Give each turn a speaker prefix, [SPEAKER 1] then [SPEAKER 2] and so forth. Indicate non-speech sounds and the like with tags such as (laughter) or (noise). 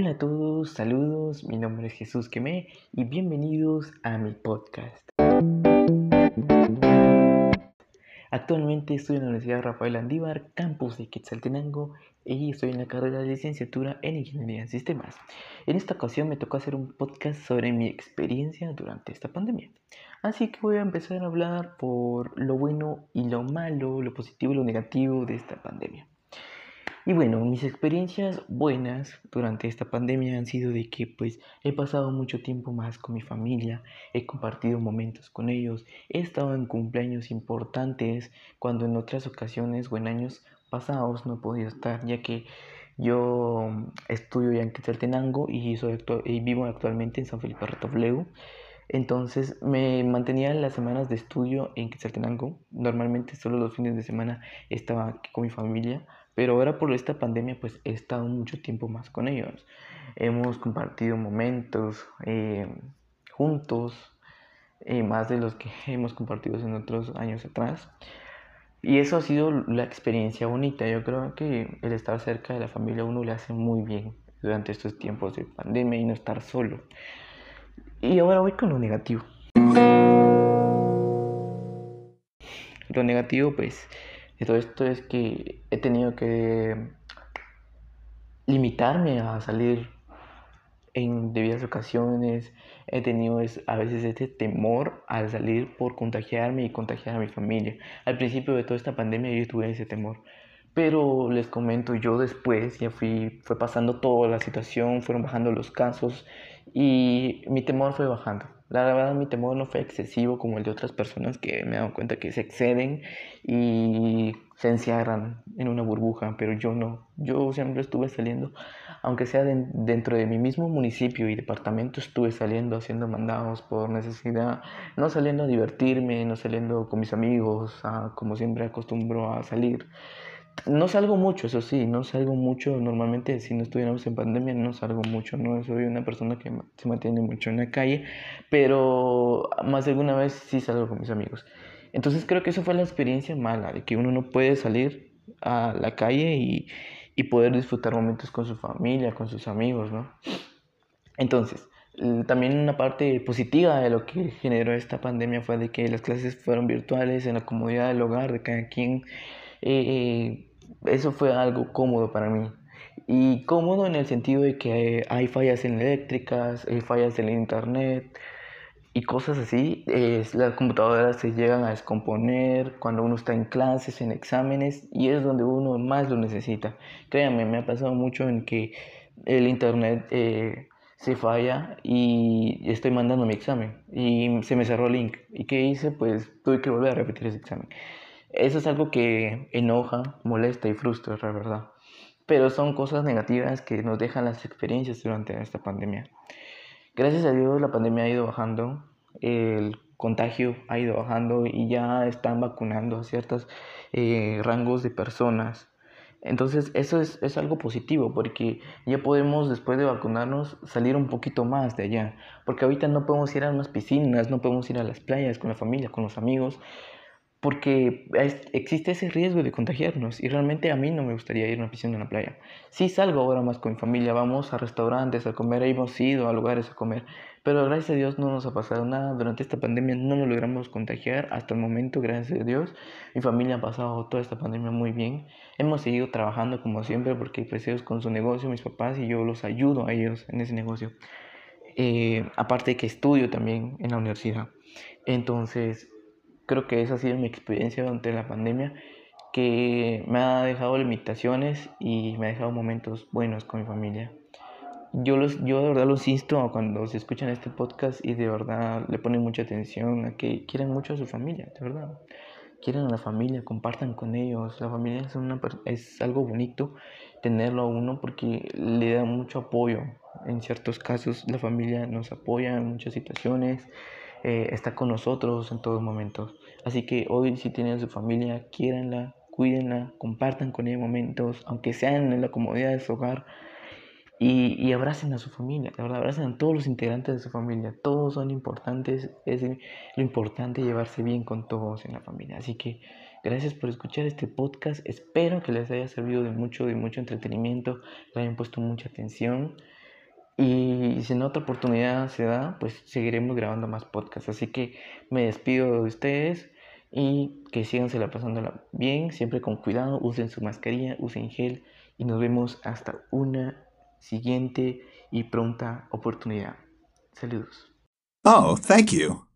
[SPEAKER 1] Hola a todos, saludos, mi nombre es Jesús Quemé y bienvenidos a mi podcast. Actualmente estoy en la Universidad Rafael Andívar, campus de Quetzaltenango, y estoy en la carrera de licenciatura en Ingeniería en Sistemas. En esta ocasión me tocó hacer un podcast sobre mi experiencia durante esta pandemia. Así que voy a empezar a hablar por lo bueno y lo malo, lo positivo y lo negativo de esta pandemia. Y bueno, mis experiencias buenas durante esta pandemia han sido de que pues he pasado mucho tiempo más con mi familia, he compartido momentos con ellos, he estado en cumpleaños importantes cuando en otras ocasiones o en años pasados no he podido estar, ya que yo estudio ya en Quetzaltenango y, soy y vivo actualmente en San Felipe Retobleu. Entonces me mantenía las semanas de estudio en Quetzaltenango. Normalmente solo los fines de semana estaba con mi familia pero ahora por esta pandemia pues he estado mucho tiempo más con ellos. Hemos compartido momentos eh, juntos, eh, más de los que (laughs) hemos compartido en otros años atrás. Y eso ha sido la experiencia bonita. Yo creo que el estar cerca de la familia uno le hace muy bien durante estos tiempos de pandemia y no estar solo. Y ahora voy con lo negativo. Lo negativo pues y todo esto es que he tenido que limitarme a salir en debidas ocasiones. He tenido a veces este temor al salir por contagiarme y contagiar a mi familia. Al principio de toda esta pandemia yo tuve ese temor. Pero les comento, yo después ya fui, fue pasando toda la situación, fueron bajando los casos y mi temor fue bajando. La verdad mi temor no fue excesivo como el de otras personas que me he dado cuenta que se exceden y se encierran en una burbuja, pero yo no. Yo siempre estuve saliendo, aunque sea dentro de mi mismo municipio y departamento, estuve saliendo haciendo mandados por necesidad, no saliendo a divertirme, no saliendo con mis amigos, como siempre acostumbro a salir. No salgo mucho, eso sí, no salgo mucho. Normalmente, si no estuviéramos en pandemia, no salgo mucho. No soy una persona que se mantiene mucho en la calle, pero más de alguna vez sí salgo con mis amigos. Entonces, creo que eso fue la experiencia mala, de que uno no puede salir a la calle y, y poder disfrutar momentos con su familia, con sus amigos, ¿no? Entonces, también una parte positiva de lo que generó esta pandemia fue de que las clases fueron virtuales en la comodidad del hogar de cada quien. Eh, eso fue algo cómodo para mí. Y cómodo en el sentido de que hay fallas en eléctricas, hay fallas en el internet y cosas así. las computadoras se llegan a descomponer cuando uno está en clases, en exámenes, y es donde uno más lo necesita. Créanme, me ha pasado mucho en que el internet eh, se falla y estoy mandando mi examen y se me cerró el link. ¿Y qué hice? Pues tuve que volver a repetir ese examen. Eso es algo que enoja, molesta y frustra, la verdad. Pero son cosas negativas que nos dejan las experiencias durante esta pandemia. Gracias a Dios la pandemia ha ido bajando, el contagio ha ido bajando y ya están vacunando a ciertos eh, rangos de personas. Entonces eso es, es, algo positivo porque ya podemos después de vacunarnos salir un poquito más de allá. Porque ahorita no podemos ir a unas piscinas, no podemos ir a las playas con la familia, con los amigos, porque existe ese riesgo de contagiarnos y realmente a mí no me gustaría ir a una piscina en la playa. Sí salgo ahora más con mi familia, vamos a restaurantes a comer, hemos ido a lugares a comer, pero gracias a Dios no nos ha pasado nada. Durante esta pandemia no nos logramos contagiar hasta el momento, gracias a Dios. Mi familia ha pasado toda esta pandemia muy bien. Hemos seguido trabajando como siempre porque pues ellos con su negocio, mis papás y yo los ayudo a ellos en ese negocio. Eh, aparte de que estudio también en la universidad. Entonces, creo que esa ha sido mi experiencia durante la pandemia, que me ha dejado limitaciones y me ha dejado momentos buenos con mi familia. Yo, los, yo de verdad los insto cuando se escuchan este podcast y de verdad le ponen mucha atención a que quieren mucho a su familia, de verdad. Quieren a la familia, compartan con ellos. La familia es, una, es algo bonito tenerlo a uno porque le da mucho apoyo. En ciertos casos la familia nos apoya en muchas situaciones eh, está con nosotros en todos momentos. Así que hoy si tienen su familia, quiéranla, cuídenla, compartan con ella momentos, aunque sean en la comodidad de su hogar, y, y, abracen a su familia, de verdad, abracen a todos los integrantes de su familia, todos son importantes, es lo importante llevarse bien con todos en la familia. Así que gracias por escuchar este podcast, espero que les haya servido de mucho, de mucho entretenimiento, que hayan puesto mucha atención. Y si en otra oportunidad se da, pues seguiremos grabando más podcasts. Así que me despido de ustedes y que sigan la pasándola bien, siempre con cuidado, usen su mascarilla, usen gel y nos vemos hasta una siguiente y pronta oportunidad. Saludos.
[SPEAKER 2] Oh, thank you.